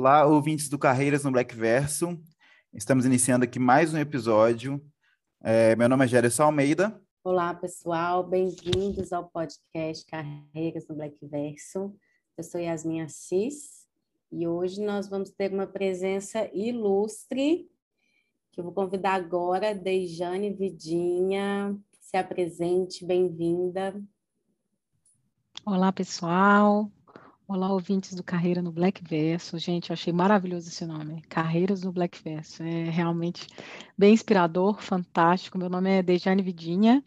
Olá, ouvintes do Carreiras no Black Verso. Estamos iniciando aqui mais um episódio. É, meu nome é Gerson Almeida. Olá, pessoal. Bem-vindos ao podcast Carreiras no Black Verso. Eu sou Yasmin Assis e hoje nós vamos ter uma presença ilustre que eu vou convidar agora Dejane Vidinha. Se apresente, bem-vinda. Olá, pessoal. Olá, ouvintes do Carreira no Black Verso. Gente, eu achei maravilhoso esse nome, Carreiras no Black Verso. É realmente bem inspirador, fantástico. Meu nome é Dejane Vidinha.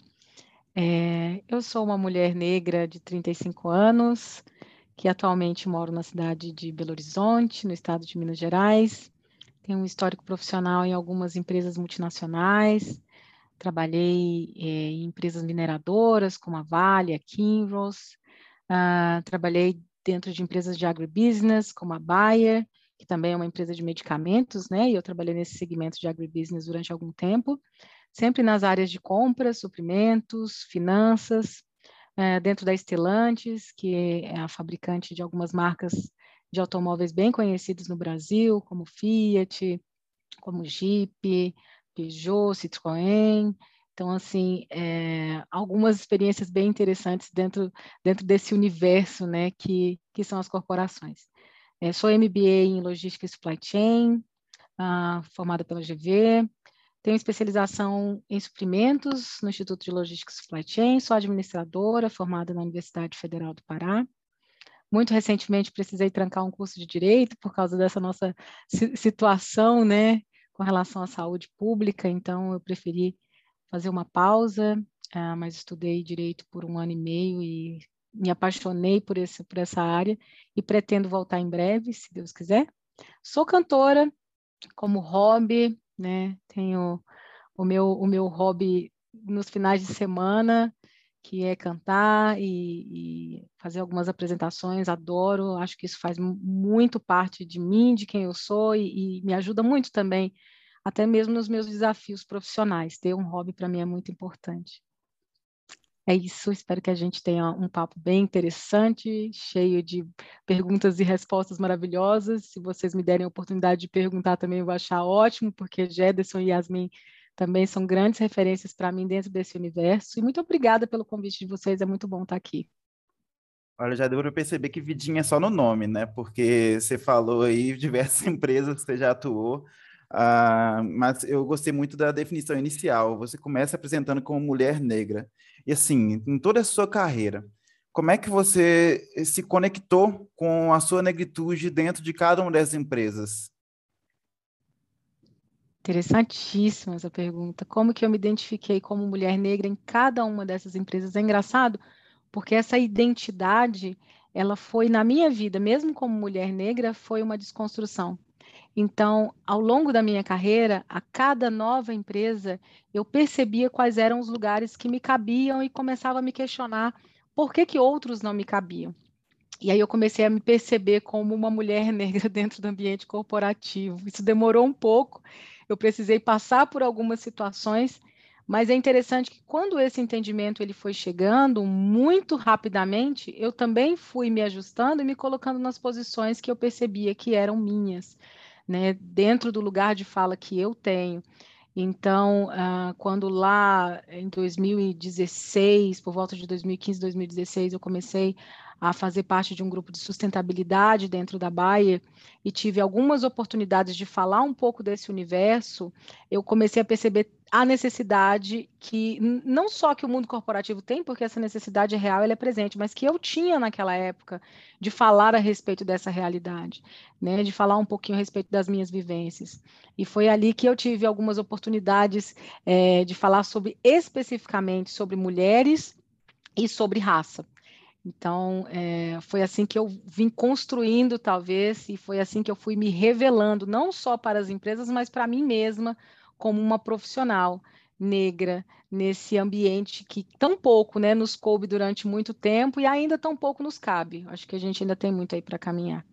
É, eu sou uma mulher negra de 35 anos, que atualmente moro na cidade de Belo Horizonte, no estado de Minas Gerais. Tenho um histórico profissional em algumas empresas multinacionais. Trabalhei é, em empresas mineradoras, como a Vale, a Kinross. Uh, trabalhei dentro de empresas de agribusiness, como a Bayer, que também é uma empresa de medicamentos, né? E eu trabalhei nesse segmento de agribusiness durante algum tempo, sempre nas áreas de compras, suprimentos, finanças, é, dentro da Stellantis, que é a fabricante de algumas marcas de automóveis bem conhecidos no Brasil, como Fiat, como Jeep, Peugeot, Citroën, então, assim, é, algumas experiências bem interessantes dentro, dentro desse universo, né, que, que são as corporações. É, sou MBA em Logística e Supply Chain, ah, formada pela GV, tenho especialização em suprimentos no Instituto de Logística e Supply Chain, sou administradora, formada na Universidade Federal do Pará. Muito recentemente precisei trancar um curso de Direito por causa dessa nossa situação, né, com relação à saúde pública, então eu preferi fazer uma pausa, uh, mas estudei direito por um ano e meio e me apaixonei por, esse, por essa área e pretendo voltar em breve, se Deus quiser. Sou cantora como hobby, né? Tenho o meu, o meu hobby nos finais de semana, que é cantar e, e, fazer algumas apresentações, adoro, acho que isso faz muito parte de mim, de quem eu sou e, e me ajuda muito também até mesmo nos meus desafios profissionais. Ter um hobby para mim é muito importante. É isso, espero que a gente tenha um papo bem interessante, cheio de perguntas e respostas maravilhosas. Se vocês me derem a oportunidade de perguntar também, eu vou achar ótimo, porque Jederson e Yasmin também são grandes referências para mim dentro desse universo. E muito obrigada pelo convite de vocês, é muito bom estar aqui. Olha, já deu para perceber que Vidinha é só no nome, né? Porque você falou aí diversas empresas que você já atuou. Uh, mas eu gostei muito da definição inicial. Você começa apresentando como mulher negra. E assim, em toda a sua carreira, como é que você se conectou com a sua negritude dentro de cada uma dessas empresas? Interessantíssima essa pergunta. Como que eu me identifiquei como mulher negra em cada uma dessas empresas? É engraçado, porque essa identidade, ela foi na minha vida, mesmo como mulher negra, foi uma desconstrução. Então, ao longo da minha carreira, a cada nova empresa, eu percebia quais eram os lugares que me cabiam e começava a me questionar por que, que outros não me cabiam. E aí eu comecei a me perceber como uma mulher negra dentro do ambiente corporativo. Isso demorou um pouco, eu precisei passar por algumas situações, mas é interessante que quando esse entendimento ele foi chegando muito rapidamente, eu também fui me ajustando e me colocando nas posições que eu percebia que eram minhas né, dentro do lugar de fala que eu tenho. Então, uh, quando lá em 2016, por volta de 2015, 2016, eu comecei a fazer parte de um grupo de sustentabilidade dentro da Bayer e tive algumas oportunidades de falar um pouco desse universo, eu comecei a perceber a necessidade que não só que o mundo corporativo tem, porque essa necessidade é real, ela é presente, mas que eu tinha naquela época de falar a respeito dessa realidade, né, de falar um pouquinho a respeito das minhas vivências. E foi ali que eu tive algumas oportunidades é, de falar sobre especificamente sobre mulheres e sobre raça. Então, é, foi assim que eu vim construindo, talvez, e foi assim que eu fui me revelando, não só para as empresas, mas para mim mesma, como uma profissional negra nesse ambiente que tão pouco né, nos coube durante muito tempo e ainda tão pouco nos cabe. Acho que a gente ainda tem muito aí para caminhar.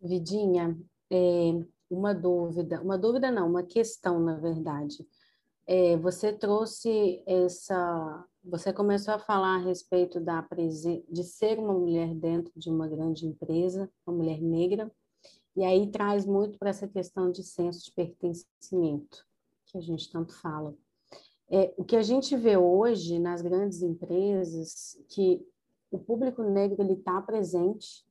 Vidinha, é, uma dúvida, uma dúvida não, uma questão, na verdade. É, você trouxe essa, você começou a falar a respeito da de ser uma mulher dentro de uma grande empresa, uma mulher negra, e aí traz muito para essa questão de senso de pertencimento, que a gente tanto fala. É, o que a gente vê hoje nas grandes empresas, que o público negro está presente,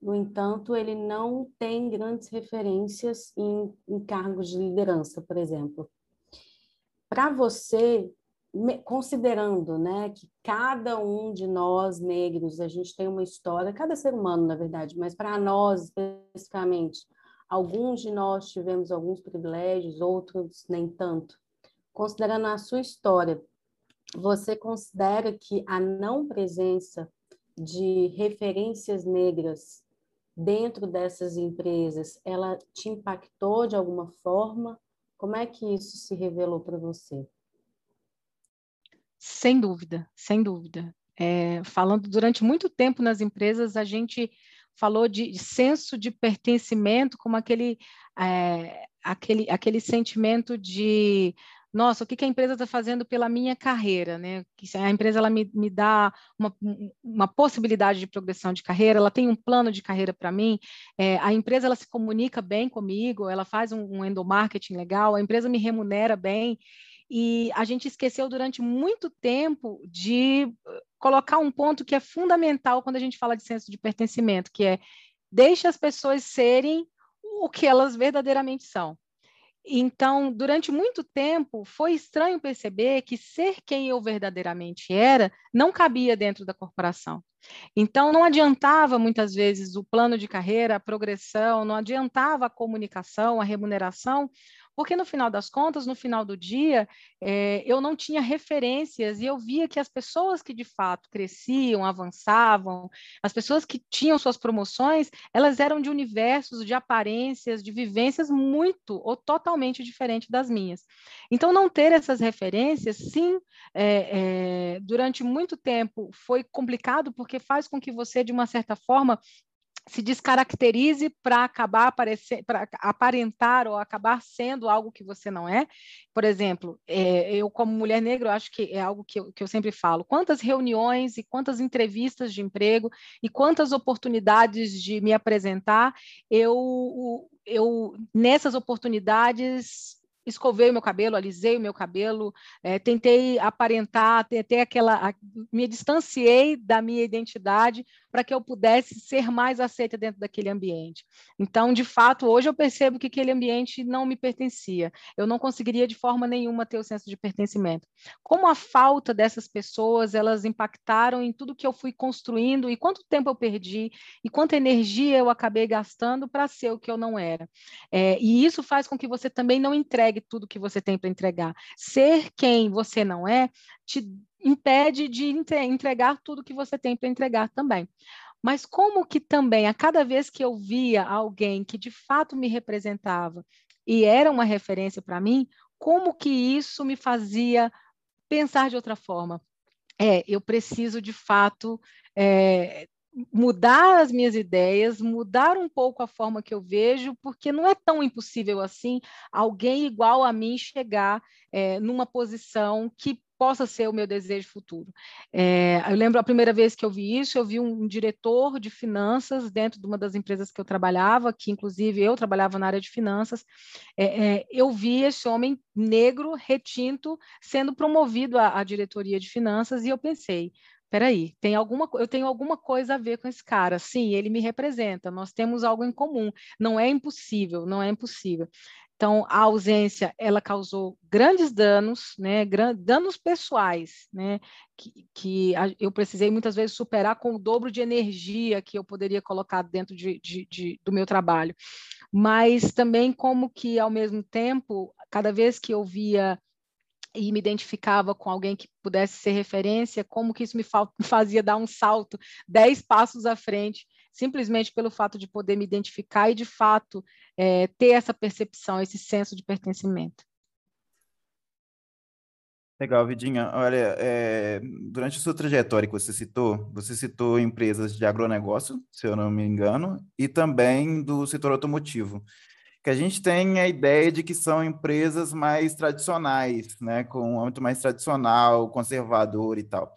no entanto, ele não tem grandes referências em, em cargos de liderança, por exemplo. Para você, considerando né, que cada um de nós negros, a gente tem uma história, cada ser humano, na verdade, mas para nós especificamente, alguns de nós tivemos alguns privilégios, outros nem tanto. Considerando a sua história, você considera que a não presença de referências negras dentro dessas empresas, ela te impactou de alguma forma? Como é que isso se revelou para você? Sem dúvida, sem dúvida. É, falando durante muito tempo nas empresas, a gente falou de senso de pertencimento como aquele, é, aquele, aquele sentimento de nossa, o que, que a empresa está fazendo pela minha carreira, né? A empresa ela me, me dá uma, uma possibilidade de progressão de carreira, ela tem um plano de carreira para mim, é, a empresa ela se comunica bem comigo, ela faz um, um endomarketing legal, a empresa me remunera bem, e a gente esqueceu durante muito tempo de colocar um ponto que é fundamental quando a gente fala de senso de pertencimento, que é deixe as pessoas serem o que elas verdadeiramente são. Então, durante muito tempo, foi estranho perceber que ser quem eu verdadeiramente era não cabia dentro da corporação. Então, não adiantava muitas vezes o plano de carreira, a progressão, não adiantava a comunicação, a remuneração, porque no final das contas, no final do dia, é, eu não tinha referências e eu via que as pessoas que de fato cresciam, avançavam, as pessoas que tinham suas promoções, elas eram de universos, de aparências, de vivências muito ou totalmente diferentes das minhas. Então, não ter essas referências, sim, é, é, durante muito tempo foi complicado, porque faz com que você, de uma certa forma, se descaracterize para acabar aparecer, para aparentar ou acabar sendo algo que você não é. Por exemplo, é, eu como mulher negra, eu acho que é algo que eu, que eu sempre falo. Quantas reuniões e quantas entrevistas de emprego e quantas oportunidades de me apresentar, eu, eu nessas oportunidades escovei o meu cabelo, alisei o meu cabelo, é, tentei aparentar, tentei aquela, a, me distanciei da minha identidade para que eu pudesse ser mais aceita dentro daquele ambiente. Então, de fato, hoje eu percebo que aquele ambiente não me pertencia. Eu não conseguiria de forma nenhuma ter o senso de pertencimento. Como a falta dessas pessoas, elas impactaram em tudo que eu fui construindo e quanto tempo eu perdi e quanta energia eu acabei gastando para ser o que eu não era. É, e isso faz com que você também não entregue entregue tudo que você tem para entregar. Ser quem você não é te impede de entregar tudo que você tem para entregar também. Mas como que também, a cada vez que eu via alguém que de fato me representava e era uma referência para mim, como que isso me fazia pensar de outra forma? É, eu preciso de fato é, mudar as minhas ideias, mudar um pouco a forma que eu vejo, porque não é tão impossível assim alguém igual a mim chegar é, numa posição que possa ser o meu desejo futuro. É, eu lembro a primeira vez que eu vi isso, eu vi um, um, diretor de finanças dentro de uma das empresas que eu trabalhava, que inclusive eu trabalhava na área de finanças, é, é, eu vi esse homem negro, retinto, sendo promovido à, à diretoria de finanças, e eu pensei, peraí, tem alguma, eu tenho alguma coisa a ver com esse cara. Sim, ele me representa, nós temos algo em comum. Não é impossível, não é impossível. Então, a ausência, ela causou grandes danos, né, danos pessoais, né, que, que eu precisei muitas vezes superar com o dobro de energia que eu poderia colocar dentro de, de, de, do meu trabalho. Mas também como que, ao mesmo tempo, cada vez que eu via e me identificava com alguém que pudesse ser referência, como que isso me fazia dar um salto dez passos à frente, simplesmente pelo fato de poder me identificar e, de fato, é, ter essa percepção, esse senso de pertencimento. Legal, Vidinha. Olha, é, durante a sua trajetória que você citou, você citou empresas de agronegócio, se eu não me engano, e também do setor automotivo. Que a gente tem a ideia de que são empresas mais tradicionais, né, com um âmbito mais tradicional, conservador e tal.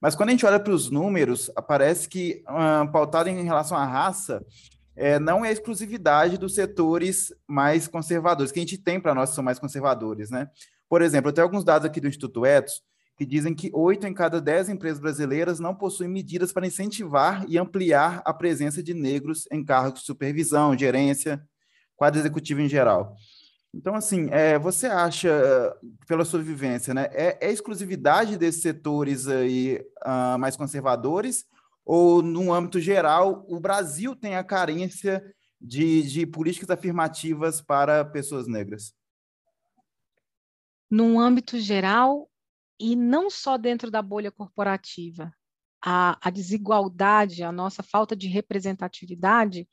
Mas quando a gente olha para os números, aparece que, uh, pautado em relação à raça, é, não é exclusividade dos setores mais conservadores, que a gente tem para nós que são mais conservadores, né? Por exemplo, eu tenho alguns dados aqui do Instituto Etos, que dizem que oito em cada dez empresas brasileiras não possuem medidas para incentivar e ampliar a presença de negros em cargos de supervisão, gerência, quadro executivo em geral. Então, assim, é, você acha, pela sua vivência, né, é, é exclusividade desses setores aí uh, mais conservadores ou, no âmbito geral, o Brasil tem a carência de, de políticas afirmativas para pessoas negras? Num âmbito geral, e não só dentro da bolha corporativa, a, a desigualdade, a nossa falta de representatividade,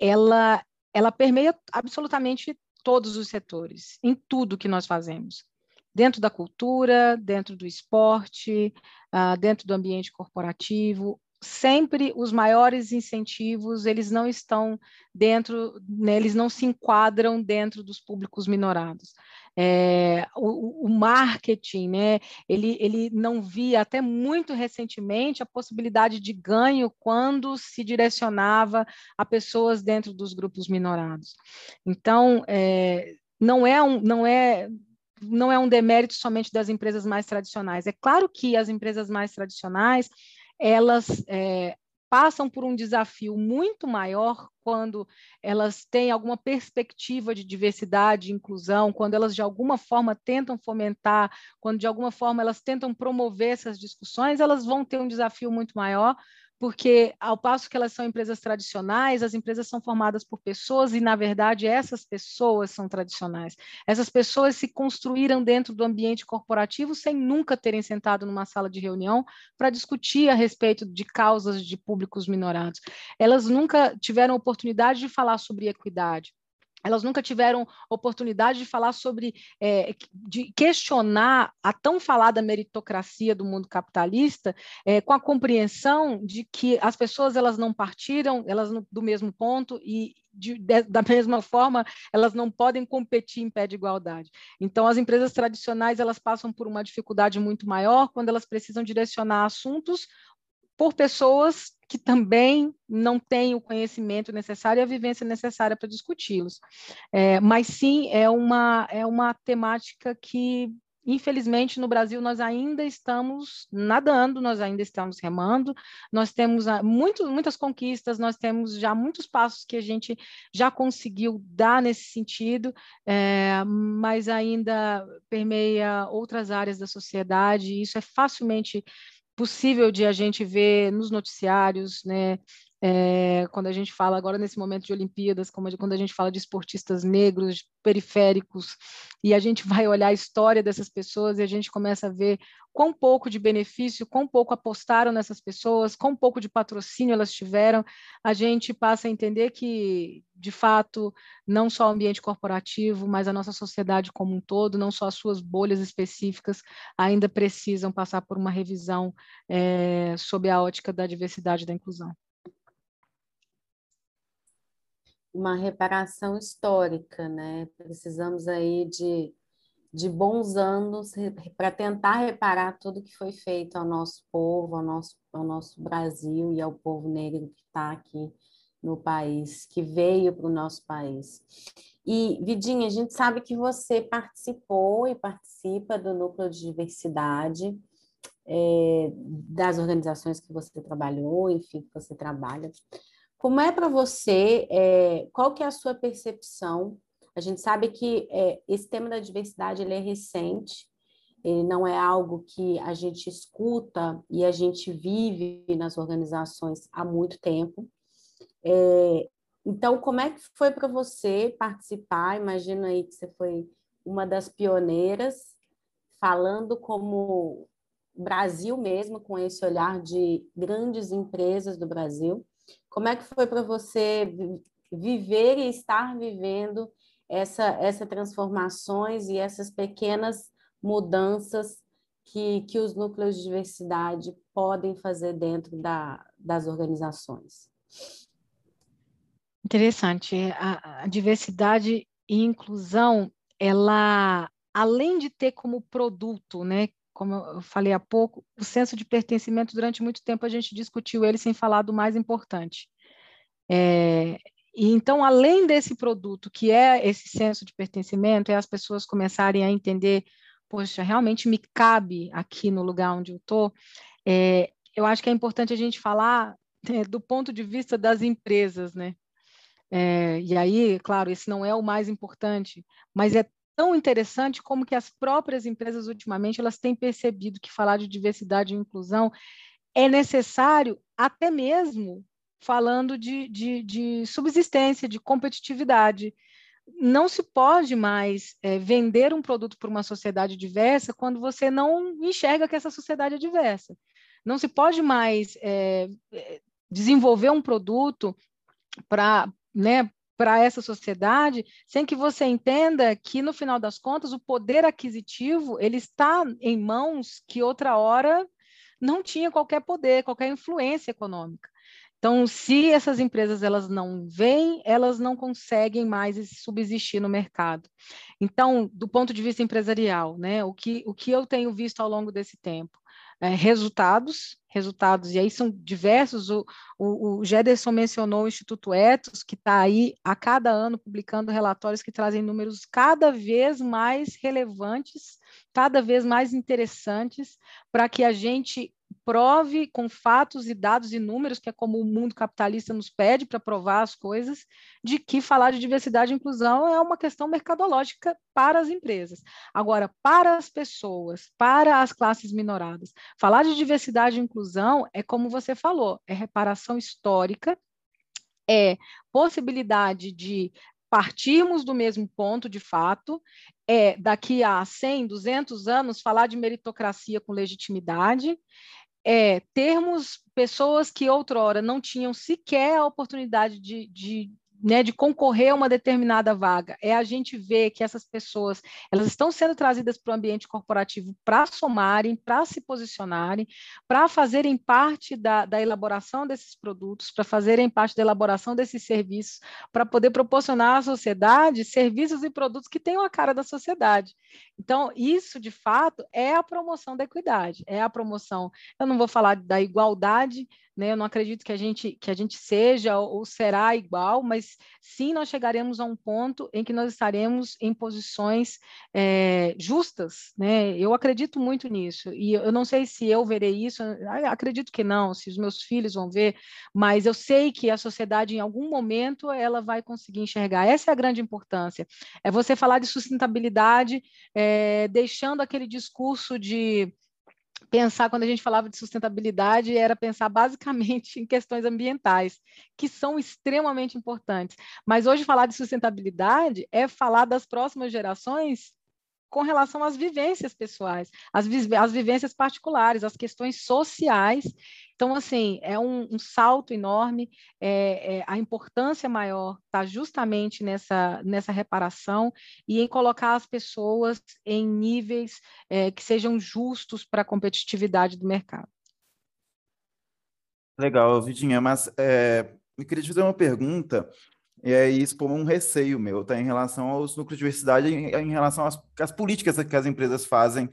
ela ela permeia absolutamente todos os setores, em tudo que nós fazemos. Dentro da cultura, dentro do esporte, uh, dentro do ambiente corporativo, sempre os maiores incentivos, eles não estão dentro, né, eles não se enquadram dentro dos públicos minorados. É, o, o, marketing, né, ele, ele não via até muito recentemente a possibilidade de ganho quando se direcionava a pessoas dentro dos grupos minorados. Então, é, não é um, não é não é um demérito somente das empresas mais tradicionais. É claro que as empresas mais tradicionais elas é, passam por um desafio muito maior quando elas têm alguma perspectiva de diversidade e inclusão, quando elas de alguma forma tentam fomentar, quando de alguma forma elas tentam promover essas discussões, elas vão ter um desafio muito maior, porque ao passo que elas são empresas tradicionais, as empresas são formadas por pessoas e, na verdade, essas pessoas são tradicionais. Essas pessoas se construíram dentro do ambiente corporativo sem nunca terem sentado numa sala de reunião para discutir a respeito de causas de públicos minorados. Elas nunca tiveram oportunidade de falar sobre equidade elas nunca tiveram oportunidade de falar sobre, é, de questionar a tão falada meritocracia do mundo capitalista, é, com a compreensão de que as pessoas elas não partiram elas no, do mesmo ponto e de, de, da mesma forma elas não podem competir em pé de igualdade. Então as empresas tradicionais elas passam por uma dificuldade muito maior quando elas precisam direcionar assuntos por pessoas que também não têm o conhecimento necessário e a vivência necessária para discuti-los. É, mas sim, é uma, é uma temática que, infelizmente, no Brasil nós ainda estamos nadando, nós ainda estamos remando, nós temos ah, muito, muitas conquistas, nós temos já muitos passos que a gente já conseguiu dar nesse sentido, é, mas ainda permeia outras áreas da sociedade, e isso é facilmente possível de a gente ver nos noticiários, né? É, quando a gente fala agora nesse momento de Olimpíadas, como quando a gente fala de esportistas negros, periféricos, e a gente vai olhar a história dessas pessoas e a gente começa a ver quão pouco de benefício, quão pouco apostaram nessas pessoas, quão pouco de patrocínio elas tiveram, a gente passa a entender que, de fato, não só o ambiente corporativo, mas a nossa sociedade como um todo, não só as suas bolhas específicas, ainda precisam passar por uma revisão é, sob a ótica da diversidade e da inclusão uma reparação histórica, né? Precisamos aí de, de bons anos para tentar reparar tudo que foi feito ao nosso povo, ao nosso, ao nosso Brasil e ao povo negro que está aqui no país, que veio para o nosso país. E, Vidinha, a gente sabe que você participou e participa do núcleo de diversidade é, das organizações que você trabalhou, enfim, que você trabalha. Como é para você, é, qual que é a sua percepção? A gente sabe que é, esse tema da diversidade ele é recente, ele não é algo que a gente escuta e a gente vive nas organizações há muito tempo. É, então, como é que foi para você participar? Imagina aí que você foi uma das pioneiras, falando como Brasil mesmo, com esse olhar de grandes empresas do Brasil. Como é que foi para você viver e estar vivendo essa, essas transformações e essas pequenas mudanças que, que os núcleos de diversidade podem fazer dentro da, das organizações? Interessante. A, a diversidade e inclusão, ela, além de ter como produto, né, como eu falei há pouco, o senso de pertencimento, durante muito tempo a gente discutiu ele sem falar do mais importante. É, e então, além desse produto, que é esse senso de pertencimento, é as pessoas começarem a entender, poxa, realmente me cabe aqui no lugar onde eu estou, é, eu acho que é importante a gente falar é, do ponto de vista das empresas, né? É, e aí, claro, esse não é o mais importante, mas é tão interessante como que as próprias empresas ultimamente elas têm percebido que falar de diversidade e inclusão é necessário até mesmo falando de, de, de subsistência, de competitividade. Não se pode mais é, vender um produto para uma sociedade diversa quando você não enxerga que essa sociedade é diversa. Não se pode mais é, desenvolver um produto para né, para essa sociedade, sem que você entenda que no final das contas o poder aquisitivo ele está em mãos que outra hora não tinha qualquer poder, qualquer influência econômica. Então, se essas empresas elas não vêm, elas não conseguem mais subsistir no mercado. Então, do ponto de vista empresarial, né, o que, o que eu tenho visto ao longo desse tempo? É, resultados, resultados, e aí são diversos, o, o, o Gederson mencionou o Instituto Etos, que está aí a cada ano publicando relatórios que trazem números cada vez mais relevantes, cada vez mais interessantes, para que a gente prove com fatos e dados e números, que é como o mundo capitalista nos pede para provar as coisas, de que falar de diversidade e inclusão é uma questão mercadológica para as empresas. Agora, para as pessoas, para as classes minoradas, falar de diversidade e inclusão é como você falou, é reparação histórica, é possibilidade de partirmos do mesmo ponto de fato, é daqui a 100, 200 anos falar de meritocracia com legitimidade, é termos pessoas que outrora não tinham sequer a oportunidade de, de né, de concorrer a uma determinada vaga, é a gente ver que essas pessoas elas estão sendo trazidas para o ambiente corporativo para somarem, para se posicionarem, para fazerem parte da, da elaboração desses produtos, para fazerem parte da elaboração desses serviços, para poder proporcionar à sociedade serviços e produtos que tenham a cara da sociedade. Então, isso, de fato, é a promoção da equidade, é a promoção, eu não vou falar da igualdade, né? Eu não acredito que a gente que a gente seja ou será igual, mas sim nós chegaremos a um ponto em que nós estaremos em posições é, justas, né? Eu acredito muito nisso e eu não sei se eu verei isso, acredito que não, se os meus filhos vão ver, mas eu sei que a sociedade em algum momento ela vai conseguir enxergar. Essa é a grande importância. É você falar de sustentabilidade, é, deixando aquele discurso de pensar, quando a gente falava de sustentabilidade, era pensar basicamente em questões ambientais, que são extremamente importantes. Mas hoje falar de sustentabilidade é falar das próximas gerações com relação às vivências pessoais, às, vi às vivências particulares, às questões sociais. Então, assim, é um, um salto enorme, é, é, a importância maior está justamente nessa, nessa reparação e em colocar as pessoas em níveis é, que sejam justos para a competitividade do mercado. Legal, Vidinha, mas é, eu queria te fazer uma pergunta e aí expor um receio meu, tá? Em relação aos núcleos de diversidade, em, em relação às, às, políticas que as empresas fazem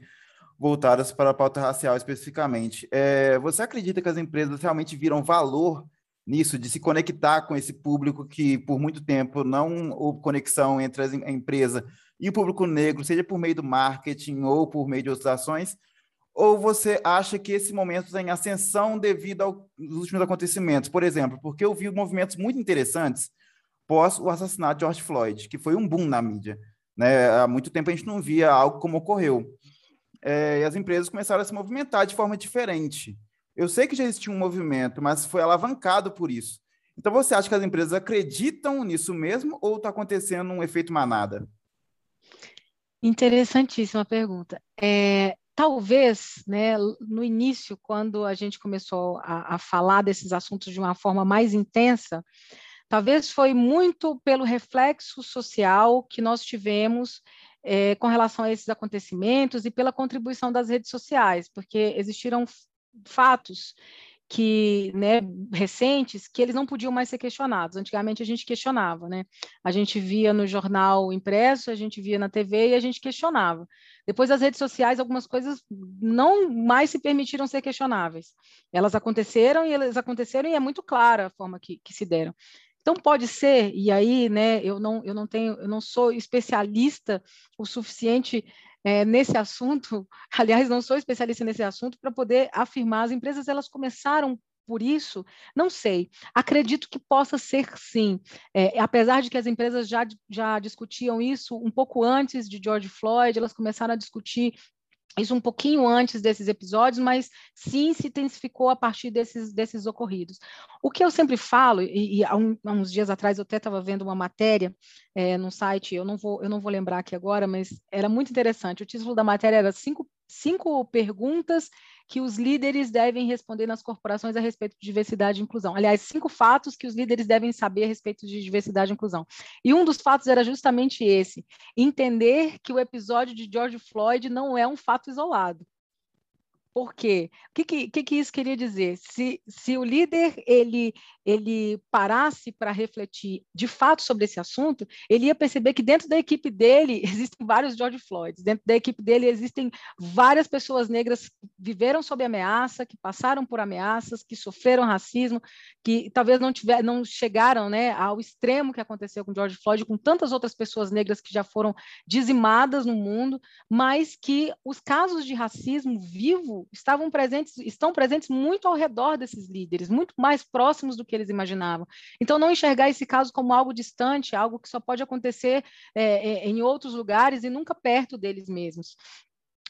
voltadas para a pauta racial especificamente. É, você acredita que as empresas realmente viram valor nisso, de se conectar com esse público que por muito tempo não houve conexão entre a empresa e o público negro, seja por meio do marketing ou por meio de outras ações? Ou você acha que esse momento está em ascensão devido aos últimos acontecimentos? Por exemplo, porque eu vi movimentos muito interessantes pós o assassinato de George Floyd, que foi um boom na mídia. Né? Há muito tempo a gente não via algo como ocorreu. É, e as empresas começaram a se movimentar de forma diferente. Eu sei que já existia um movimento, mas foi alavancado por isso. Então, você acha que as empresas acreditam nisso mesmo ou está acontecendo um efeito manada? Interessantíssima pergunta. É, talvez, né, no início, quando a gente começou a, a falar desses assuntos de uma forma mais intensa, Talvez foi muito pelo reflexo social que nós tivemos é, com relação a esses acontecimentos e pela contribuição das redes sociais, porque existiram fatos que, né, recentes, que eles não podiam mais ser questionados. Antigamente a gente questionava, né? A gente via no jornal impresso, a gente via na TV e a gente questionava. Depois das redes sociais, algumas coisas não mais se permitiram ser questionáveis. Elas aconteceram e elas aconteceram e é muito clara a forma que, que se deram. Então pode ser, e aí, né, eu não, eu não tenho, eu não sou especialista o suficiente é, nesse assunto, aliás, não sou especialista nesse assunto para poder afirmar. As empresas elas começaram por isso? Não sei. Acredito que possa ser sim. É, apesar de que as empresas já, já discutiam isso um pouco antes de George Floyd, elas começaram a discutir isso um pouquinho antes desses episódios, mas sim se intensificou a partir desses, desses ocorridos. O que eu sempre falo, e, e há, um, há, uns dias atrás eu até estava vendo uma matéria é, no site, eu não, vou, eu não vou lembrar aqui agora, mas era muito interessante. O título da matéria era Cinco, cinco Perguntas que os líderes devem responder nas corporações a respeito de diversidade e inclusão. Aliás, cinco fatos que os líderes devem saber a respeito de diversidade e inclusão. E um dos fatos era justamente esse: entender que o episódio de George Floyd não é um fato isolado. Por quê? O que, que, que isso queria dizer? Se, se o líder ele, ele parasse para refletir de fato sobre esse assunto, ele ia perceber que dentro da equipe dele existem vários George Floyds, dentro da equipe dele existem várias pessoas negras que viveram sob ameaça, que passaram por ameaças, que sofreram racismo, que talvez não, tiver, não chegaram né, ao extremo que aconteceu com George Floyd, com tantas outras pessoas negras que já foram dizimadas no mundo, mas que os casos de racismo vivo estavam presentes, estão presentes muito ao redor desses líderes, muito mais próximos do que eles imaginavam. Então, não enxergar esse caso como algo distante, algo que só pode acontecer é, é, em outros lugares e nunca perto deles mesmos.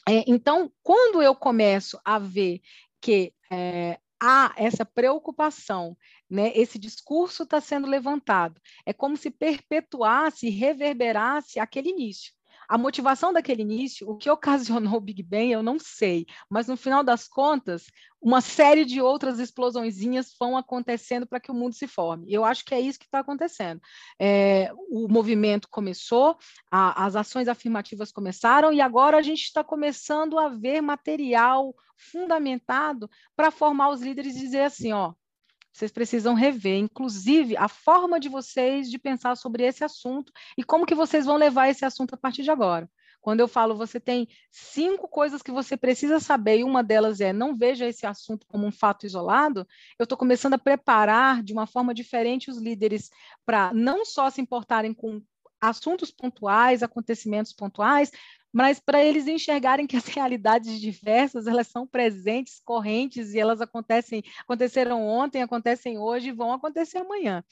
É, então, quando eu começo a ver que é, há essa preocupação, né? Esse discurso está sendo levantado. É como se perpetuasse, reverberasse aquele início. A motivação daquele início, o que ocasionou o Big Bang, eu não sei, mas no final das contas, uma série de outras explosõezinhas vão acontecendo para que o mundo se forme. Eu acho que é isso que está acontecendo. É, o movimento começou, a, as ações afirmativas começaram, e agora a gente está começando a ver material fundamentado para formar os líderes e dizer assim: ó, vocês precisam rever, inclusive, a forma de vocês de pensar sobre esse assunto e como que vocês vão levar esse assunto a partir de agora. Quando eu falo, você tem cinco coisas que você precisa saber, e uma delas é não veja esse assunto como um fato isolado, eu estou começando a preparar de uma forma diferente os líderes para não só se importarem com assuntos pontuais, acontecimentos pontuais, mas para eles enxergarem que as realidades diversas elas são presentes, correntes e elas acontecem, aconteceram ontem, acontecem hoje e vão acontecer amanhã.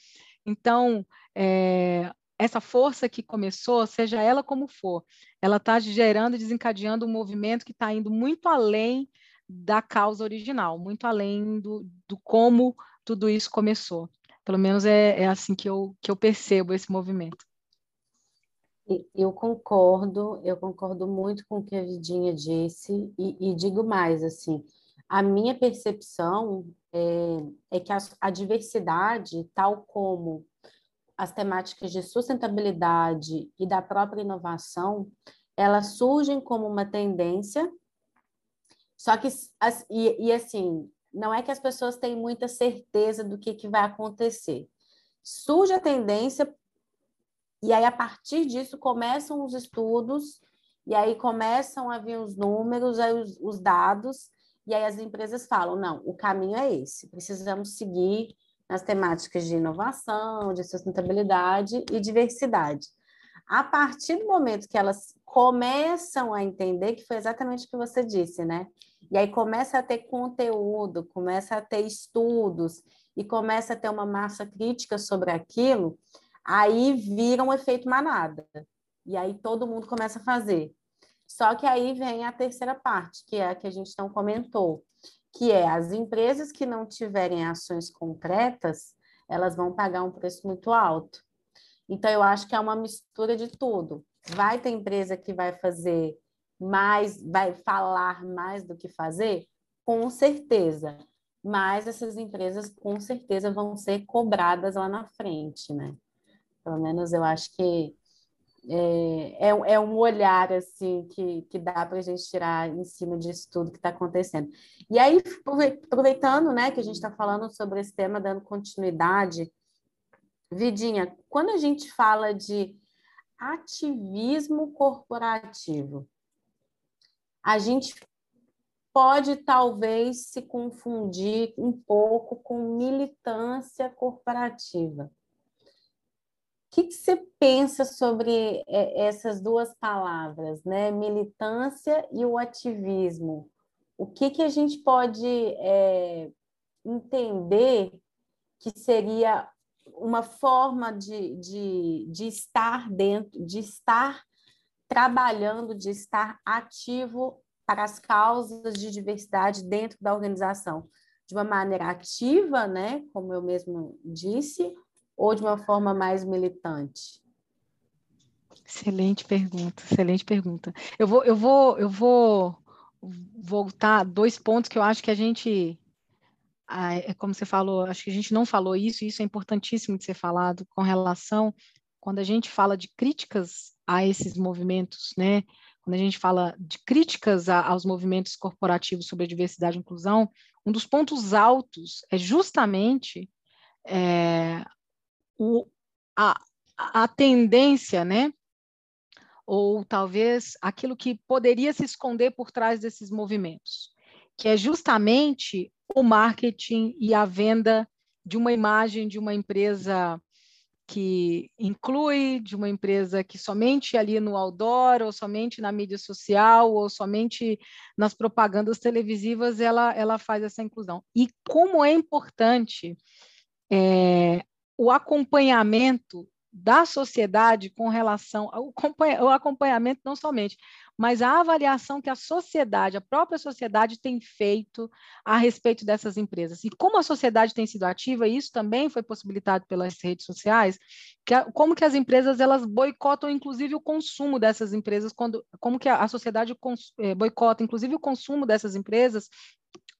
Então, é, essa força que começou, seja ela como for, ela está gerando e desencadeando um movimento que está indo muito além da causa original, muito além do, do como tudo isso começou. Pelo menos é, é assim que eu, que eu percebo esse movimento. Eu concordo, eu concordo muito com o que a Vidinha disse, e, e digo mais, assim, a minha percepção é, é que a, a, diversidade, tal como as temáticas de sustentabilidade e da própria inovação, elas surgem como uma tendência, só que, e, e assim, não é que as pessoas têm muita certeza do que, que vai acontecer. Surge a tendência e aí, a partir disso, começam os estudos, e aí começam a vir os números, aí os, os dados, e aí as empresas falam: não, o caminho é esse, precisamos seguir nas temáticas de inovação, de sustentabilidade e diversidade. A partir do momento que elas começam a entender, que foi exatamente o que você disse, né? E aí começa a ter conteúdo, começa a ter estudos e começa a ter uma massa crítica sobre aquilo, Aí vira um efeito manada. E aí todo mundo começa a fazer. Só que aí vem a terceira parte, que é a que a gente não comentou, que é as empresas que não tiverem ações concretas, elas vão pagar um preço muito alto. Então, eu acho que é uma mistura de tudo. Vai ter empresa que vai fazer mais, vai falar mais do que fazer? Com certeza. Mas essas empresas, com certeza, vão ser cobradas lá na frente, né? Pelo menos eu acho que é, é, é um olhar assim que, que dá para a gente tirar em cima disso tudo que está acontecendo. E aí, aproveitando né, que a gente está falando sobre esse tema, dando continuidade, Vidinha, quando a gente fala de ativismo corporativo, a gente pode talvez se confundir um pouco com militância corporativa. O que, que você pensa sobre é, essas duas palavras, né? Militância e o ativismo. O que, que a gente pode é, entender que seria uma forma de, de, de estar dentro, de estar trabalhando, de estar ativo para as causas de diversidade dentro da organização, de uma maneira ativa, né, como eu mesmo disse, ou de uma forma mais militante? Excelente pergunta, excelente pergunta. Eu vou, eu vou, eu vou voltar dois pontos que eu acho que a gente, é como você falou, acho que a gente não falou isso, e isso é importantíssimo de ser falado com relação quando a gente fala de críticas a esses movimentos, né? Quando a gente fala de críticas a, aos movimentos corporativos sobre a diversidade e inclusão, um dos pontos altos é justamente é, o, a, a tendência, né? Ou talvez aquilo que poderia se esconder por trás desses movimentos, que é justamente o marketing e a venda de uma imagem de uma empresa que inclui, de uma empresa que somente ali no outdoor, ou somente na mídia social, ou somente nas propagandas televisivas, ela, ela faz essa inclusão. E como é importante é, o acompanhamento da sociedade com relação ao o acompanhamento não somente, mas a avaliação que a sociedade, a própria sociedade tem feito a respeito dessas empresas. E como a sociedade tem sido ativa, e isso também foi possibilitado pelas redes sociais, que como que as empresas elas boicotam inclusive o consumo dessas empresas, quando como que a, a sociedade cons, é, boicota inclusive o consumo dessas empresas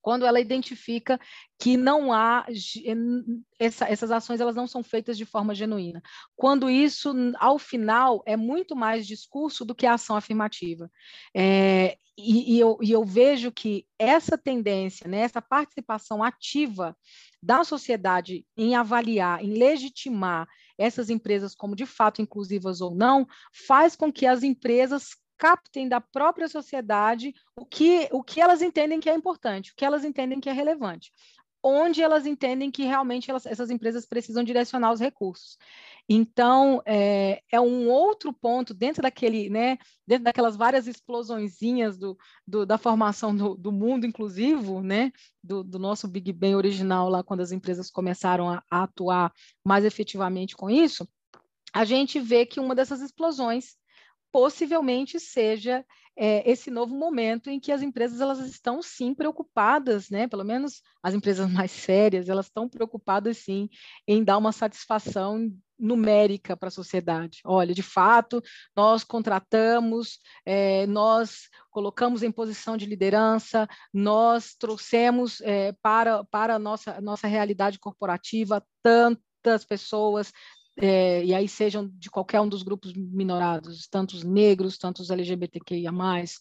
quando ela identifica que não há essa, essas ações elas não são feitas de forma genuína. Quando isso, ao final, é muito mais discurso do que ação afirmativa. É, e, e, eu, e, eu, vejo que essa tendência, né, essa participação ativa da sociedade em avaliar, em legitimar essas empresas como de fato inclusivas ou não, faz com que as empresas captem da própria sociedade o que, o que elas entendem que é importante, o que elas entendem que é relevante, onde elas entendem que realmente elas, essas empresas precisam direcionar os recursos. Então, é, é, um outro ponto dentro daquele, né, dentro daquelas várias explosõezinhas do, do da formação do, do, mundo inclusivo, né, do, do, nosso Big Bang original lá, quando as empresas começaram a, a atuar mais efetivamente com isso, a gente vê que uma dessas explosões possivelmente seja é, esse novo momento em que as empresas elas estão sim preocupadas, né? Pelo menos as empresas mais sérias, elas estão preocupadas sim em dar uma satisfação numérica para a sociedade. Olha, de fato, nós contratamos, é, nós colocamos em posição de liderança, nós trouxemos é, para, para a nossa, nossa realidade corporativa tantas pessoas, é, e aí sejam de qualquer um dos grupos minorados, tantos negros, tantos LGBTQIA+,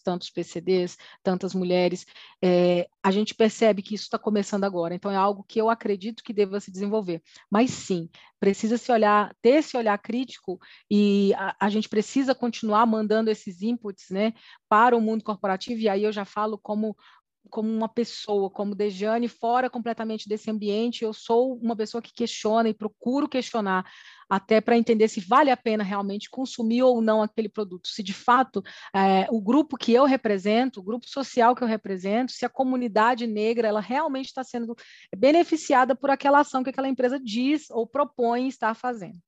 tantos PCDs, tantas mulheres, é, a gente percebe que isso está começando agora, então é algo que eu acredito que deva se desenvolver, mas sim, precisa se olhar, ter esse olhar crítico e a, a gente precisa continuar mandando esses inputs, né, para o mundo corporativo, e aí eu já falo como como uma pessoa, como Dejane, fora completamente desse ambiente, eu sou uma pessoa que questiona e procuro questionar até para entender se vale a pena realmente consumir ou não aquele produto, se de fato é, o grupo que eu represento, o grupo social que eu represento, se a comunidade negra ela realmente está sendo beneficiada por aquela ação que aquela empresa diz ou propõe estar fazendo.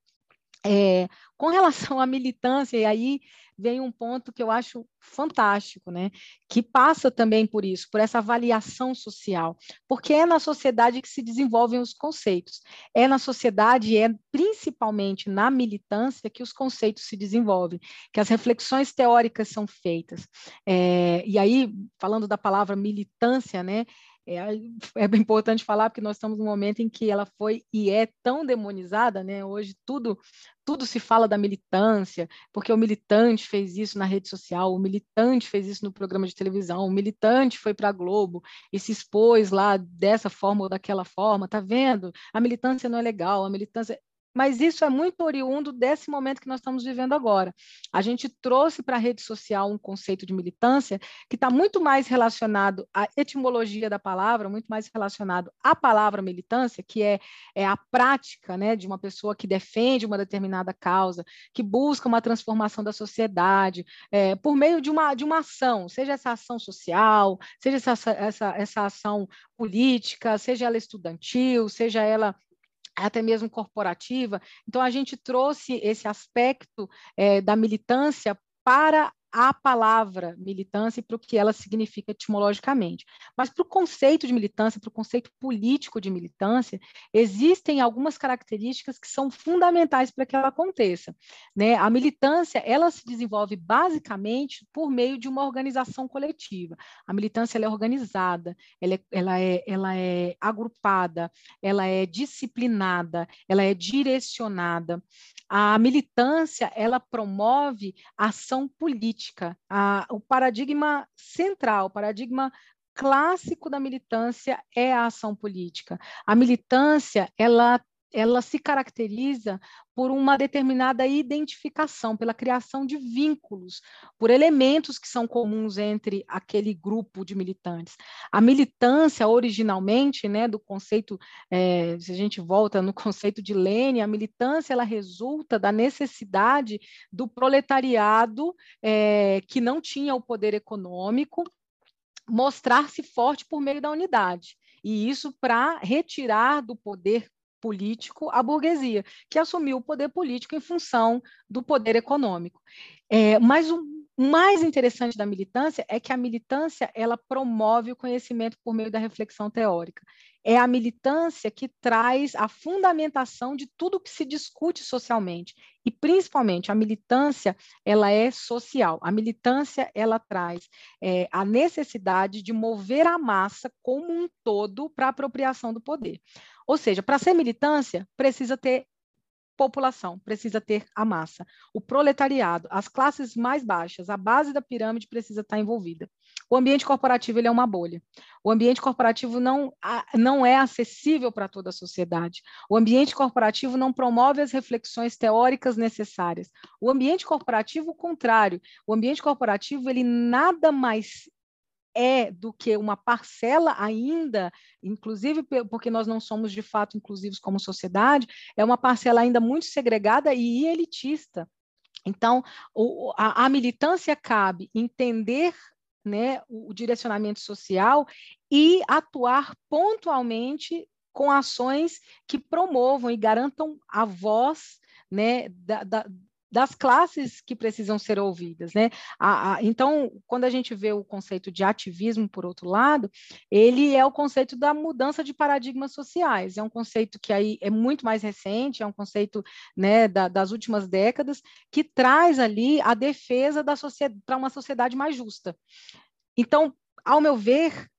É, com relação à militância, e aí vem um ponto que eu acho fantástico, né? Que passa também por isso, por essa avaliação social, porque é na sociedade que se desenvolvem os conceitos, é na sociedade, é principalmente na militância que os conceitos se desenvolvem, que as reflexões teóricas são feitas. É, e aí, falando da palavra militância, né? É, é importante falar porque nós estamos num momento em que ela foi e é tão demonizada, né? Hoje tudo tudo se fala da militância, porque o militante fez isso na rede social, o militante fez isso no programa de televisão, o militante foi para a Globo e se expôs lá dessa forma ou daquela forma, tá vendo? A militância não é legal, a militância mas isso é muito oriundo desse momento que nós estamos vivendo agora. A gente trouxe para a rede social um conceito de militância que está muito mais relacionado à etimologia da palavra, muito mais relacionado à palavra militância, que é, é a prática né, de uma pessoa que defende uma determinada causa, que busca uma transformação da sociedade, é, por meio de uma, de uma ação, seja essa ação social, seja essa, essa, essa ação política, seja ela estudantil, seja ela até mesmo corporativa. Então, a gente trouxe esse aspecto é, da militância para a palavra militância e para o que ela significa etimologicamente. Mas para o conceito de militância, para o conceito político de militância, existem algumas características que são fundamentais para que ela aconteça. Né? A militância ela se desenvolve basicamente por meio de uma organização coletiva. A militância é organizada, ela é, ela, é, ela é agrupada, ela é disciplinada, ela é direcionada. A militância ela promove ação política política. A, o paradigma central, o paradigma clássico da militância é a ação política. A militância, ela ela se caracteriza por uma determinada identificação, pela criação de vínculos, por elementos que são comuns entre aquele grupo de militantes. A militância, originalmente, né, do conceito, é, se a gente volta no conceito de Lênin, a militância ela resulta da necessidade do proletariado é, que não tinha o poder econômico mostrar-se forte por meio da unidade. E isso para retirar do poder político à burguesia, que assumiu o poder político em função do poder econômico. É, mas o mais interessante da militância é que a militância ela promove o conhecimento por meio da reflexão teórica. É a militância que traz a fundamentação de tudo que se discute socialmente. E principalmente a militância ela é social. A militância ela traz é, a necessidade de mover a massa como um todo para a apropriação do poder ou seja para ser militância precisa ter população, precisa ter a massa. O proletariado, as classes mais baixas, a base da pirâmide precisa estar envolvida. O ambiente corporativo ele é uma bolha. O ambiente corporativo não, não é acessível para toda a sociedade. O ambiente corporativo não promove as reflexões teóricas necessárias. O ambiente corporativo, o contrário. O ambiente corporativo ele nada mais é do que uma parcela ainda, inclusive porque nós não somos de fato inclusivos como sociedade, é uma parcela ainda muito segregada e elitista. Então, o, a, a, militância cabe entender né, o, o direcionamento social e atuar pontualmente com ações que promovam e garantam a voz né, da, da, das classes que precisam ser ouvidas, né? A, a, então, quando a gente vê o conceito de ativismo, por outro lado, ele é o conceito da mudança de paradigmas sociais. É um conceito que aí é muito mais recente, é um conceito né, da, das últimas décadas, que traz ali a defesa da sociedade para uma sociedade mais justa. Então, ao meu ver,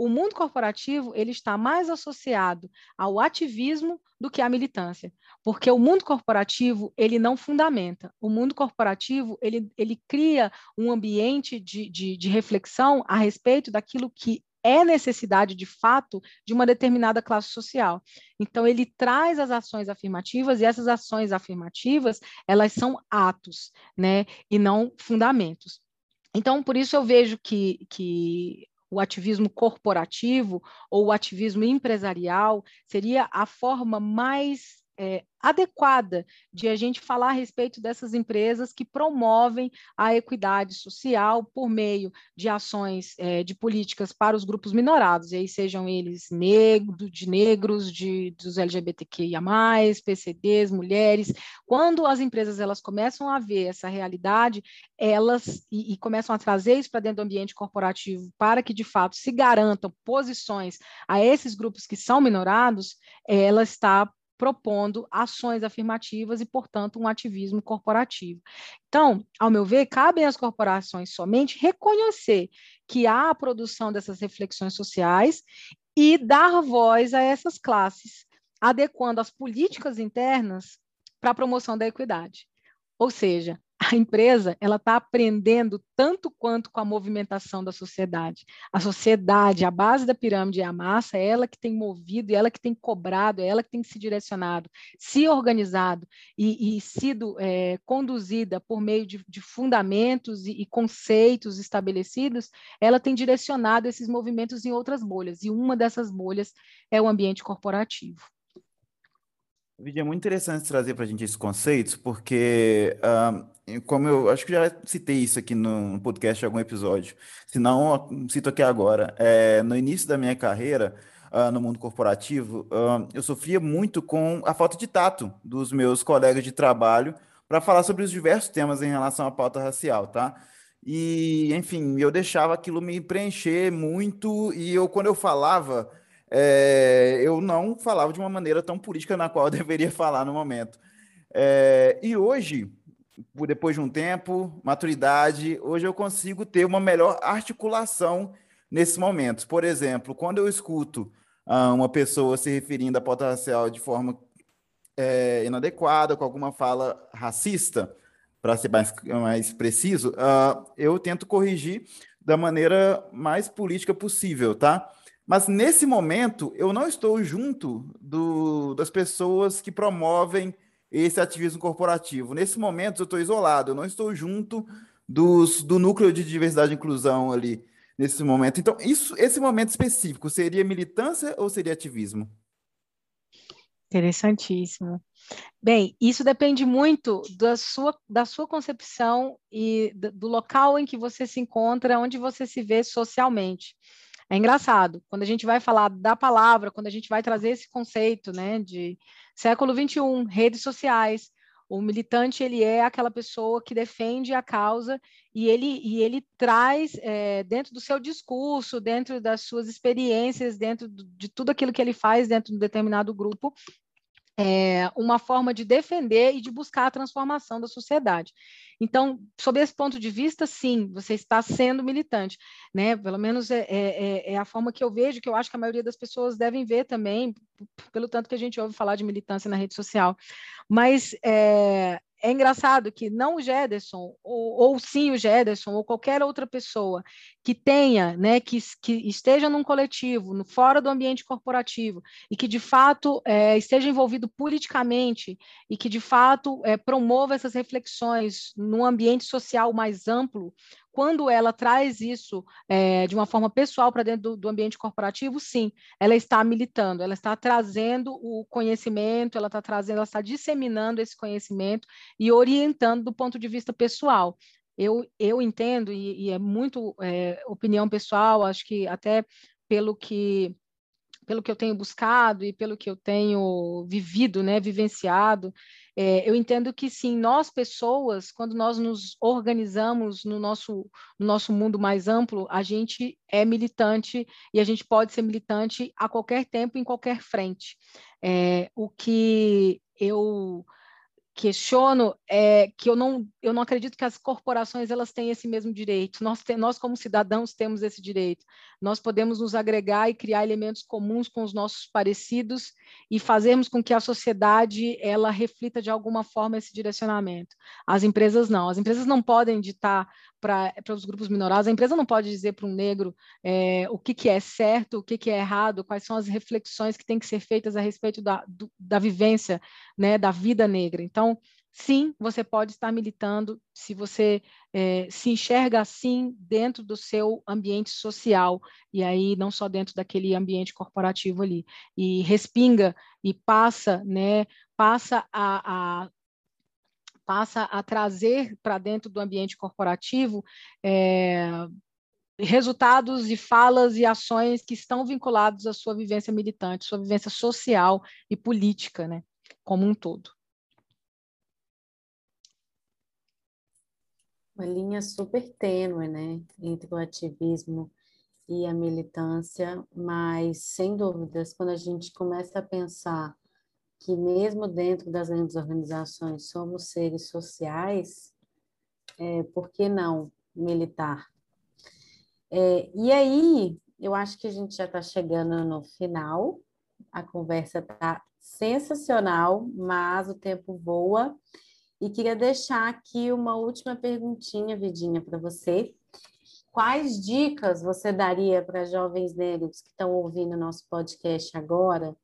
o mundo corporativo ele está mais associado ao ativismo do que à militância, porque o mundo corporativo ele não fundamenta. O mundo corporativo ele, ele cria um ambiente de, de, de reflexão a respeito daquilo que é necessidade de fato de uma determinada classe social. Então ele traz as ações afirmativas e essas ações afirmativas elas são atos, né, e não fundamentos. Então, por isso eu vejo que, que o ativismo corporativo ou o ativismo empresarial seria a forma mais é, adequada de a gente falar a respeito dessas empresas que promovem a equidade social por meio de ações é, de políticas para os grupos minorados, e aí sejam eles negro, de negros, de, dos LGBTQIA+, PCDs, mulheres. Quando as empresas elas começam a ver essa realidade, elas e, e começam a trazer isso para dentro do ambiente corporativo para que de fato se garantam posições a esses grupos que são minorados, ela está propondo ações afirmativas e, portanto, um ativismo corporativo. Então, ao meu ver, cabem às corporações somente reconhecer que há a produção dessas reflexões sociais e dar voz a essas classes, adequando as políticas internas para a promoção da equidade. Ou seja, a empresa ela está aprendendo tanto quanto com a movimentação da sociedade. A sociedade, a base da pirâmide é a massa, é ela que tem movido, é ela que tem cobrado, é ela que tem se direcionado, se organizado e, e sido é, conduzida por meio de, de fundamentos e, e, conceitos estabelecidos, ela tem direcionado esses movimentos em outras bolhas, e uma dessas bolhas é o ambiente corporativo. Vídeo é muito interessante trazer para a gente esses conceitos, porque, como eu acho que já citei isso aqui no podcast em algum episódio, se não, cito aqui agora. É, no início da minha carreira uh, no mundo corporativo, uh, eu sofria muito com a falta de tato dos meus colegas de trabalho para falar sobre os diversos temas em relação à pauta racial, tá? E, enfim, eu deixava aquilo me preencher muito, e eu, quando eu falava é, eu não falava de uma maneira tão política na qual eu deveria falar no momento. É, e hoje, depois de um tempo, maturidade, hoje eu consigo ter uma melhor articulação nesses momentos. Por exemplo, quando eu escuto ah, uma pessoa se referindo à pauta racial de forma é, inadequada, com alguma fala racista, para ser mais, mais preciso, uh, eu tento corrigir da maneira mais política possível, tá? Mas nesse momento, eu não estou junto do, das pessoas que promovem esse ativismo corporativo. Nesse momento, eu estou isolado, eu não estou junto dos, do núcleo de diversidade e inclusão ali, nesse momento. Então, isso, esse momento específico seria militância ou seria ativismo? Interessantíssimo. Bem, isso depende muito da sua, da sua concepção e do local em que você se encontra, onde você se vê socialmente. É engraçado, quando a gente vai falar da palavra, quando a gente vai trazer esse conceito né, de século XXI, redes sociais, o militante ele é aquela pessoa que defende a causa e ele, e ele traz é, dentro do seu discurso, dentro das suas experiências, dentro de tudo aquilo que ele faz dentro de um determinado grupo, é, uma forma de defender e de buscar a transformação da sociedade. Então, sob esse ponto de vista, sim, você está sendo militante, né? Pelo menos é, é, é, a forma que eu vejo, que eu acho que a maioria das pessoas devem ver também, pelo tanto que a gente ouve falar de militância na rede social. Mas é, é engraçado que não o Gederson, ou, ou, sim o Gederson, ou qualquer outra pessoa que tenha, né, que, que esteja num coletivo, no, fora do ambiente corporativo, e que de fato é, esteja envolvido politicamente, e que de fato é, promova essas reflexões num ambiente social mais amplo, quando ela traz isso é, de uma forma pessoal para dentro do, do, ambiente corporativo, sim, ela está militando, ela está trazendo o conhecimento, ela está trazendo, ela está disseminando esse conhecimento e orientando do ponto de vista pessoal. Eu, eu entendo, e, e é muito é, opinião pessoal, acho que até pelo que pelo que eu tenho buscado e pelo que eu tenho vivido, né, vivenciado, é, eu entendo que sim, nós pessoas, quando nós nos organizamos no nosso, no nosso mundo mais amplo, a gente é militante e a gente pode ser militante a qualquer tempo, em qualquer frente. É, o que eu questiono é que eu não, eu não acredito que as corporações elas têm esse mesmo direito. Nós, te, nós, como cidadãos, temos esse direito. Nós podemos nos agregar e criar elementos comuns com os nossos parecidos e fazermos com que a sociedade ela reflita de alguma forma esse direcionamento. As empresas não. As empresas não podem ditar para os grupos minorados. A empresa não pode dizer para um negro é, o que, que é certo, o que, que é errado, quais são as reflexões que têm que ser feitas a respeito da, do, da vivência, né, da vida negra. Então, sim, você pode estar militando se você é, se enxerga assim dentro do seu ambiente social, e aí não só dentro daquele ambiente corporativo ali, e respinga e passa, né, passa a, a passa a trazer para dentro do ambiente corporativo é, resultados e falas e ações que estão vinculados à sua vivência militante, sua vivência social e política, né, como um todo. Uma linha super tênue, né, entre o ativismo e a militância, mas sem dúvidas, quando a gente começa a pensar que mesmo dentro das grandes organizações somos seres sociais, é, por que não militar? É, e aí eu acho que a gente já está chegando no final. A conversa está sensacional, mas o tempo voa. E queria deixar aqui uma última perguntinha, Vidinha, para você. Quais dicas você daria para jovens negros que estão ouvindo nosso podcast agora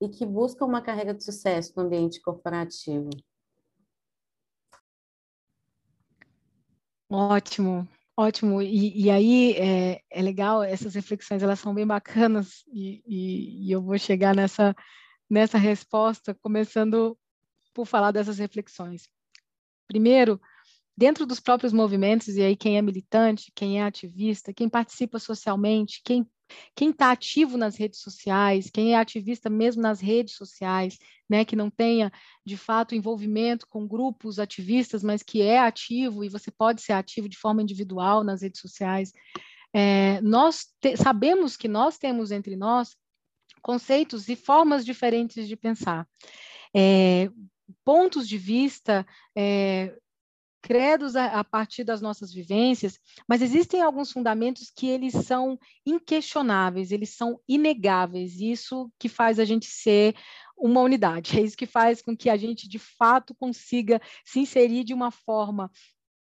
e que buscam uma carreira de sucesso no ambiente corporativo? Ótimo, ótimo. E, e aí é, é, legal, essas reflexões elas são bem bacanas e, e, e eu vou chegar nessa, nessa resposta começando por falar dessas reflexões. Primeiro, dentro dos próprios movimentos, e aí quem é militante, quem é ativista, quem participa socialmente, quem quem está ativo nas redes sociais, quem é ativista mesmo nas redes sociais, né, que não tenha de fato envolvimento com grupos ativistas, mas que é ativo e você pode ser ativo de forma individual nas redes sociais. É, nós te, sabemos que nós temos entre nós conceitos e formas diferentes de pensar. É, pontos de vista é, credos a, a, partir das nossas vivências, mas existem alguns fundamentos que eles são inquestionáveis, eles são inegáveis, isso que faz a gente ser uma unidade, é isso que faz com que a gente, de fato, consiga se inserir de uma forma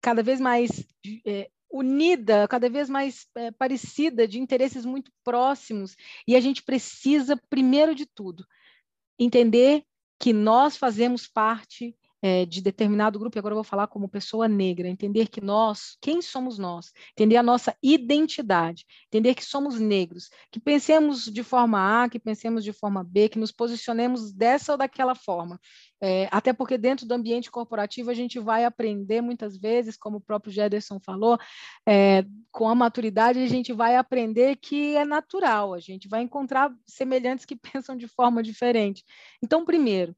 cada vez mais é, unida, cada vez mais é, parecida, de interesses muito próximos, e a gente precisa, primeiro de tudo, entender que nós fazemos parte é, de determinado grupo, e agora eu vou falar como pessoa negra, entender que nós, quem somos nós, entender a nossa identidade, entender que somos negros, que pensemos de forma A, que pensemos de forma B, que nos posicionemos dessa ou daquela forma. É, até porque dentro do ambiente corporativo a gente vai aprender muitas vezes, como o próprio Gederson falou, é, com a maturidade a gente vai aprender que é natural, a gente vai encontrar semelhantes que pensam de forma diferente. Então, primeiro,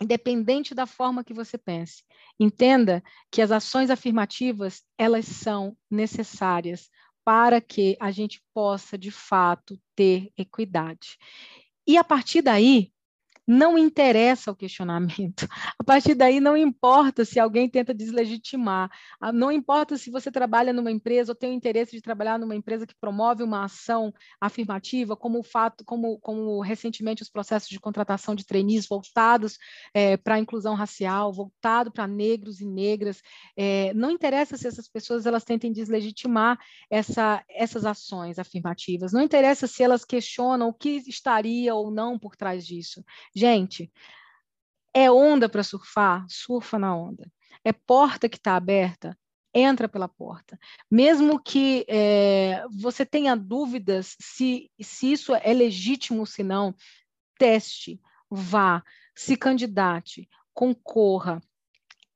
independente da forma que você pense. Entenda que as ações afirmativas, elas são necessárias para que a gente possa, de fato, ter equidade. E a partir daí, não interessa o questionamento. A partir daí, não importa se alguém tenta deslegitimar, ah, não importa se você trabalha numa empresa ou tem o interesse de trabalhar numa empresa que promove uma ação afirmativa, como o fato, como, como recentemente os processos de contratação de trainees voltados é, para a inclusão racial, voltado para negros e negras. É, não interessa se essas pessoas elas tentem deslegitimar essa, essas ações afirmativas, não interessa se elas questionam o que estaria ou não por trás disso. Gente, é onda para surfar? Surfa na onda. É porta que está aberta? Entra pela porta. Mesmo que é, você tenha dúvidas se, se isso é legítimo ou se não, teste, vá, se candidate, concorra,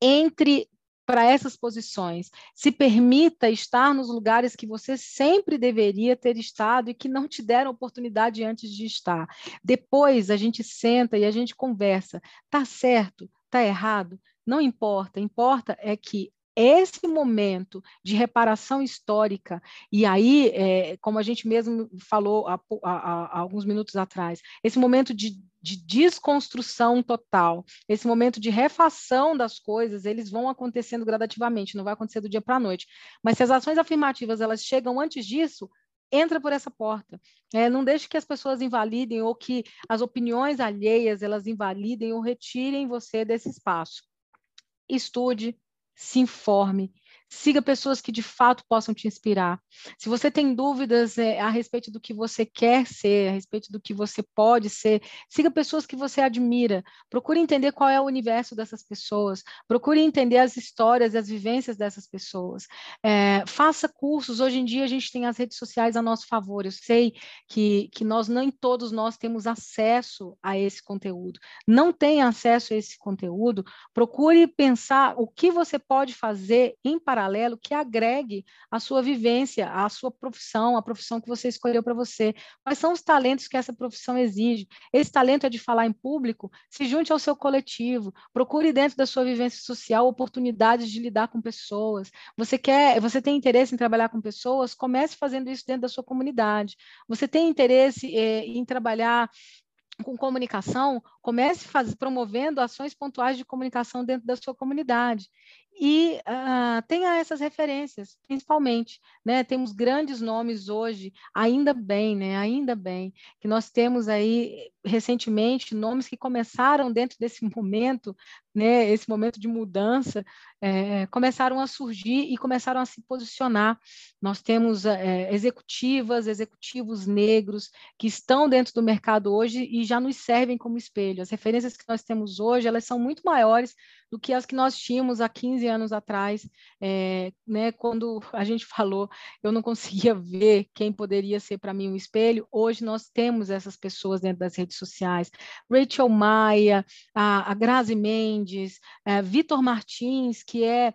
entre para essas posições. Se permita estar nos lugares que você sempre deveria ter estado e que não te deram oportunidade antes de estar. Depois a gente senta e a gente conversa. Tá certo? Tá errado? Não importa. Importa é que esse momento de reparação histórica, e aí, é, como a gente mesmo falou há, há, há, alguns minutos atrás, esse momento de, de desconstrução total, esse momento de refação das coisas, eles vão acontecendo gradativamente, não vai acontecer do dia para a noite. Mas se as ações afirmativas elas chegam antes disso, entra por essa porta. É, não deixe que as pessoas invalidem ou que as opiniões alheias elas invalidem ou retirem você desse espaço. Estude, se informe, siga pessoas que de fato possam te inspirar. Se você tem dúvidas é, a respeito do que você quer ser, a respeito do que você pode ser, siga pessoas que você admira. Procure entender qual é o universo dessas pessoas. Procure entender as histórias e as vivências dessas pessoas. É, faça cursos. Hoje em dia a gente tem as redes sociais a nosso favor. Eu sei que, que nós nem todos nós temos acesso a esse conteúdo. Não tem acesso a esse conteúdo. Procure pensar o que você pode fazer em paralelo paralelo que agregue a sua vivência, a sua profissão, a profissão que você escolheu para você. Quais são os talentos que essa profissão exige? Esse talento é de falar em público? Se junte ao seu coletivo, procure dentro da sua vivência social oportunidades de lidar com pessoas. Você quer, você tem interesse em trabalhar com pessoas? Comece fazendo isso dentro da sua comunidade. Você tem interesse eh, em trabalhar com comunicação, comece faz, promovendo ações pontuais de comunicação dentro da sua comunidade. E uh, tenha essas referências, principalmente, né? Temos grandes nomes hoje, ainda bem, né? Ainda bem que nós temos aí recentemente nomes que começaram dentro desse momento, né? Esse momento de mudança, é, começaram a surgir e começaram a se posicionar. Nós temos é, executivas, executivos negros que estão dentro do mercado hoje e já nos servem como espelho. As referências que nós temos hoje, elas são muito maiores do que as que nós tínhamos há 15 anos atrás, é, né, quando a gente falou, eu não conseguia ver quem poderia ser para mim um espelho. Hoje nós temos essas pessoas dentro das redes sociais. Rachel Maia, a, a Grazi Mendes, é, Vitor Martins, que é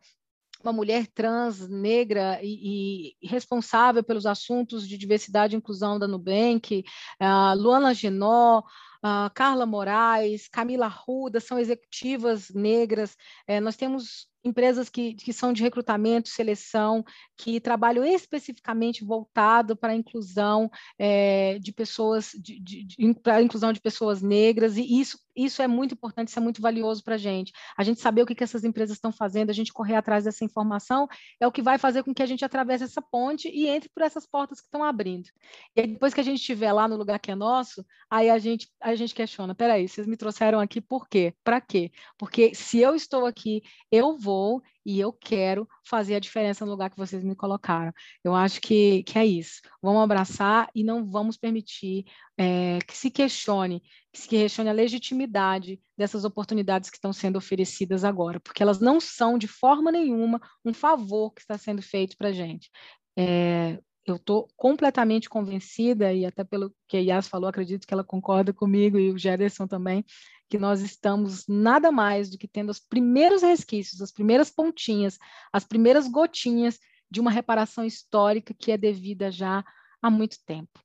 uma mulher trans, negra e, e, responsável pelos assuntos de diversidade e inclusão da Nubank, uh, Luana Genó, uh, Carla Moraes, Camila Ruda, são executivas negras. Nós temos empresas que, que são de recrutamento, seleção, que trabalham especificamente voltado para a inclusão é, de pessoas, de, de, de, para a inclusão de pessoas negras, e isso, isso é muito importante, isso é muito valioso para a gente. A gente saber o que, que essas empresas estão fazendo, a gente correr atrás dessa informação, é o que vai fazer com que a gente atravesse essa ponte e entre por essas portas que estão abrindo. E aí, depois que a gente estiver lá no lugar que é nosso, aí a gente, a gente questiona, peraí, vocês me trouxeram aqui por quê? Para quê? Porque se eu estou aqui, eu vou e eu quero fazer a diferença no lugar que vocês me colocaram. Eu acho que, que é isso. Vamos abraçar e não vamos permitir é, que se questione, que questione a legitimidade dessas oportunidades que estão sendo oferecidas agora, porque elas não são de forma nenhuma um favor que está sendo feito para a gente. É, eu estou completamente convencida, e até pelo que a Yas falou, acredito que ela concorda comigo e o Gerson também, que nós estamos nada mais do que tendo os primeiros resquícios, as primeiras pontinhas, as primeiras gotinhas de uma reparação histórica que é devida já há muito tempo.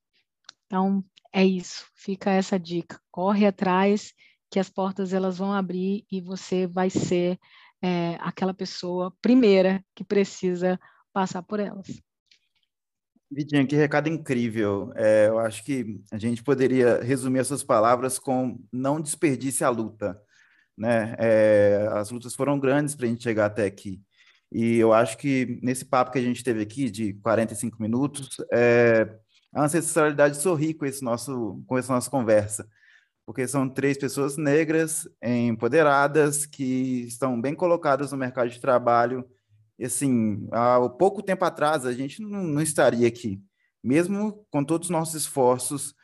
Então, é isso, fica essa dica. Corre atrás, que as portas elas vão abrir e você vai ser é, aquela pessoa primeira que precisa passar por elas. Vidinha, que recado incrível. É, eu acho que a gente poderia resumir essas palavras com não desperdice a luta. Né? É, as lutas foram grandes para a gente chegar até aqui. E eu acho que nesse papo que a gente teve aqui, de 45 minutos, é, a ancestralidade sorri com, esse nosso, com essa nossa conversa. Porque são três pessoas negras, empoderadas, que estão bem colocadas no mercado de trabalho e assim, há pouco tempo atrás a gente não, não estaria aqui, mesmo com todos os nossos esforços.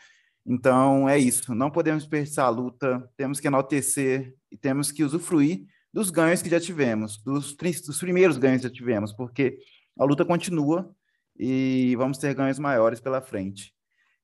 Então é isso, não podemos desperdiçar a luta, temos que enaltecer e temos que usufruir dos ganhos que já tivemos, dos, dos primeiros ganhos que já tivemos, porque a luta continua e vamos ter ganhos maiores pela frente.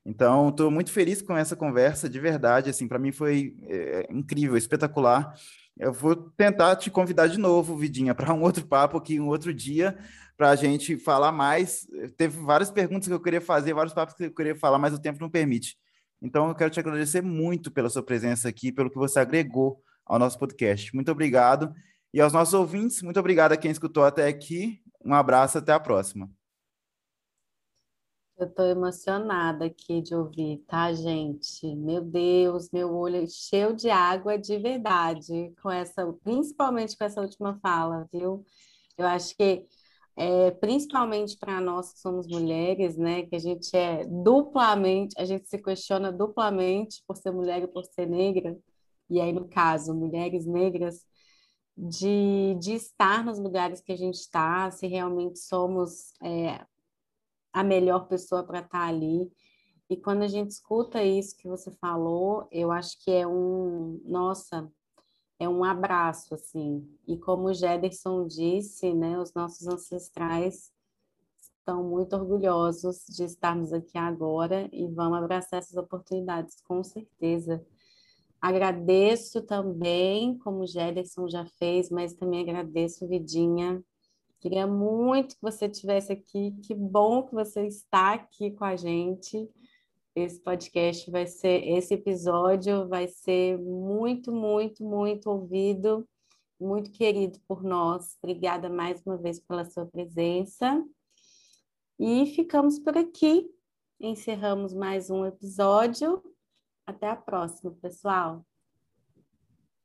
Então, estou muito feliz com essa conversa, de verdade, assim, para mim foi é, incrível, espetacular. Eu vou tentar te convidar de novo, Vidinha, para um outro papo aqui, um outro dia, para a gente falar mais. Teve várias perguntas que eu queria fazer, vários papos que eu queria falar, mas o tempo não permite. Então, eu quero te agradecer muito pela sua presença aqui, pelo que você agregou ao nosso podcast. Muito obrigado. E aos nossos ouvintes, muito obrigado a quem escutou até aqui. Um abraço, até a próxima. Eu estou emocionada aqui de ouvir, tá, gente? Meu Deus, meu olho cheio de água de verdade, com essa, principalmente com essa última fala, viu? Eu acho que é, principalmente para nós que somos mulheres, né, que a gente é duplamente, a gente se questiona duplamente por ser mulher e por ser negra, e aí, no caso, mulheres negras, de, de estar nos lugares que a gente está, se realmente somos é, a melhor pessoa para estar tá ali. E quando a gente escuta isso que você falou, eu acho que é um, nossa, é um abraço, assim. E como o Jederson disse, né, os nossos ancestrais estão muito orgulhosos de estarmos aqui agora e vamos abraçar essas oportunidades, com certeza. Agradeço também, como o Jederson já fez, mas também agradeço, Vidinha, Queria muito que você estivesse aqui. Que bom que você está aqui com a gente. Esse podcast vai ser, esse episódio vai ser muito, muito, muito ouvido, muito querido por nós. Obrigada mais uma vez pela sua presença. E ficamos por aqui. Encerramos mais um episódio. Até a próxima, pessoal.